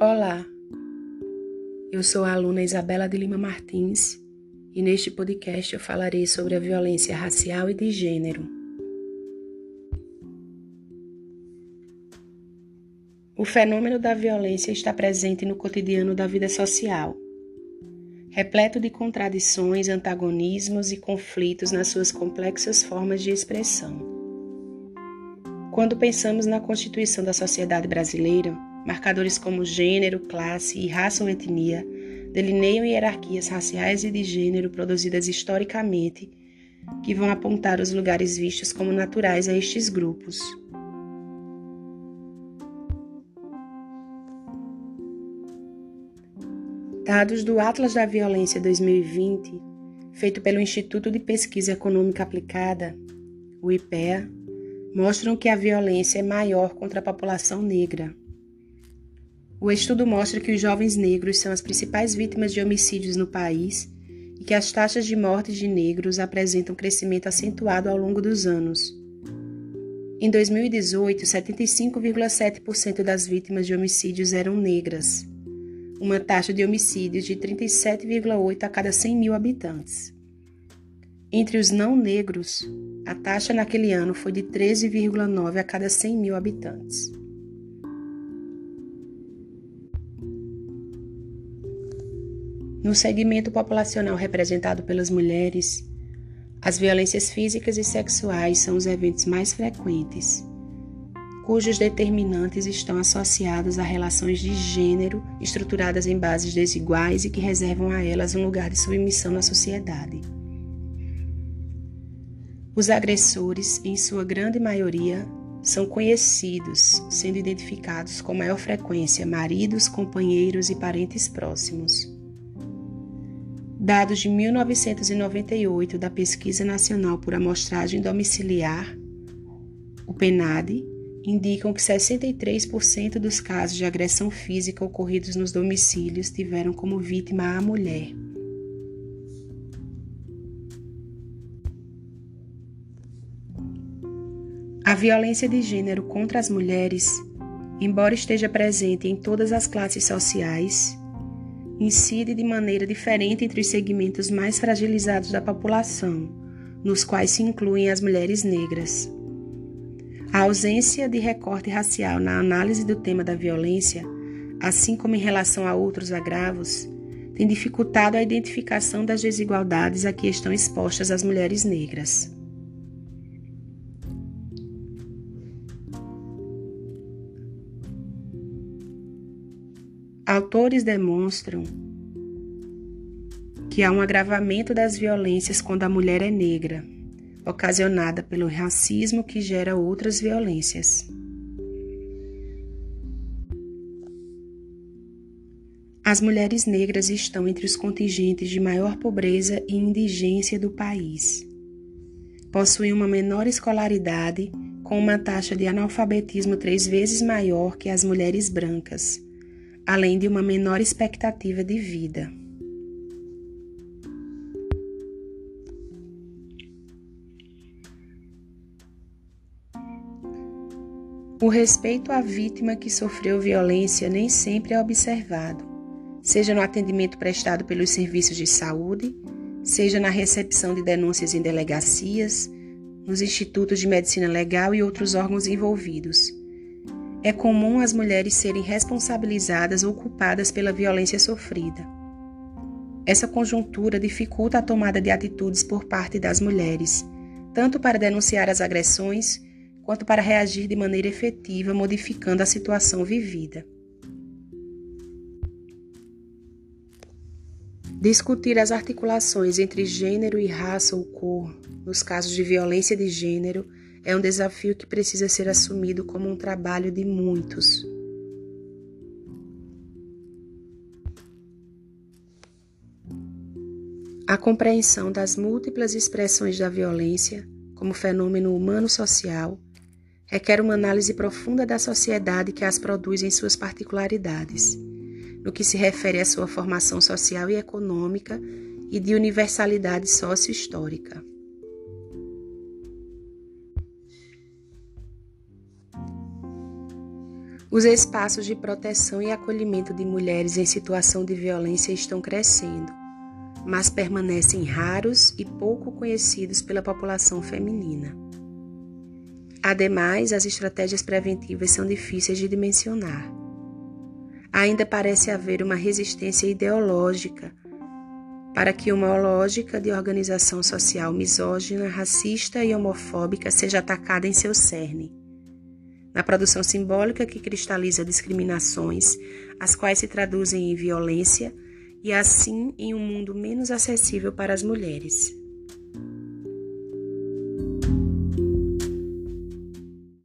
Olá, eu sou a aluna Isabela de Lima Martins e neste podcast eu falarei sobre a violência racial e de gênero. O fenômeno da violência está presente no cotidiano da vida social, repleto de contradições, antagonismos e conflitos nas suas complexas formas de expressão. Quando pensamos na constituição da sociedade brasileira, Marcadores como gênero, classe e raça ou etnia delineiam hierarquias raciais e de gênero produzidas historicamente que vão apontar os lugares vistos como naturais a estes grupos. Dados do Atlas da Violência 2020, feito pelo Instituto de Pesquisa Econômica Aplicada, o IPEA, mostram que a violência é maior contra a população negra. O estudo mostra que os jovens negros são as principais vítimas de homicídios no país e que as taxas de mortes de negros apresentam crescimento acentuado ao longo dos anos. Em 2018, 75,7% das vítimas de homicídios eram negras, uma taxa de homicídios de 37,8 a cada 100 mil habitantes. Entre os não negros, a taxa naquele ano foi de 13,9 a cada 100 mil habitantes. No segmento populacional representado pelas mulheres, as violências físicas e sexuais são os eventos mais frequentes, cujos determinantes estão associados a relações de gênero estruturadas em bases desiguais e que reservam a elas um lugar de submissão na sociedade. Os agressores, em sua grande maioria, são conhecidos, sendo identificados com maior frequência maridos, companheiros e parentes próximos. Dados de 1998 da Pesquisa Nacional por Amostragem Domiciliar, o PNAD, indicam que 63% dos casos de agressão física ocorridos nos domicílios tiveram como vítima a mulher. A violência de gênero contra as mulheres, embora esteja presente em todas as classes sociais, incide de maneira diferente entre os segmentos mais fragilizados da população, nos quais se incluem as mulheres negras. A ausência de recorte racial na análise do tema da violência, assim como em relação a outros agravos, tem dificultado a identificação das desigualdades a que estão expostas as mulheres negras. Autores demonstram que há um agravamento das violências quando a mulher é negra, ocasionada pelo racismo que gera outras violências. As mulheres negras estão entre os contingentes de maior pobreza e indigência do país. Possuem uma menor escolaridade, com uma taxa de analfabetismo três vezes maior que as mulheres brancas além de uma menor expectativa de vida. O respeito à vítima que sofreu violência nem sempre é observado, seja no atendimento prestado pelos serviços de saúde, seja na recepção de denúncias em delegacias, nos institutos de medicina legal e outros órgãos envolvidos é comum as mulheres serem responsabilizadas ou culpadas pela violência sofrida. Essa conjuntura dificulta a tomada de atitudes por parte das mulheres, tanto para denunciar as agressões, quanto para reagir de maneira efetiva, modificando a situação vivida. Discutir as articulações entre gênero e raça ou cor, nos casos de violência de gênero, é um desafio que precisa ser assumido como um trabalho de muitos. A compreensão das múltiplas expressões da violência como fenômeno humano-social requer uma análise profunda da sociedade que as produz em suas particularidades, no que se refere à sua formação social e econômica e de universalidade sócio-histórica. Os espaços de proteção e acolhimento de mulheres em situação de violência estão crescendo, mas permanecem raros e pouco conhecidos pela população feminina. Ademais, as estratégias preventivas são difíceis de dimensionar. Ainda parece haver uma resistência ideológica para que uma lógica de organização social misógina, racista e homofóbica seja atacada em seu cerne. Na produção simbólica que cristaliza discriminações, as quais se traduzem em violência e assim em um mundo menos acessível para as mulheres.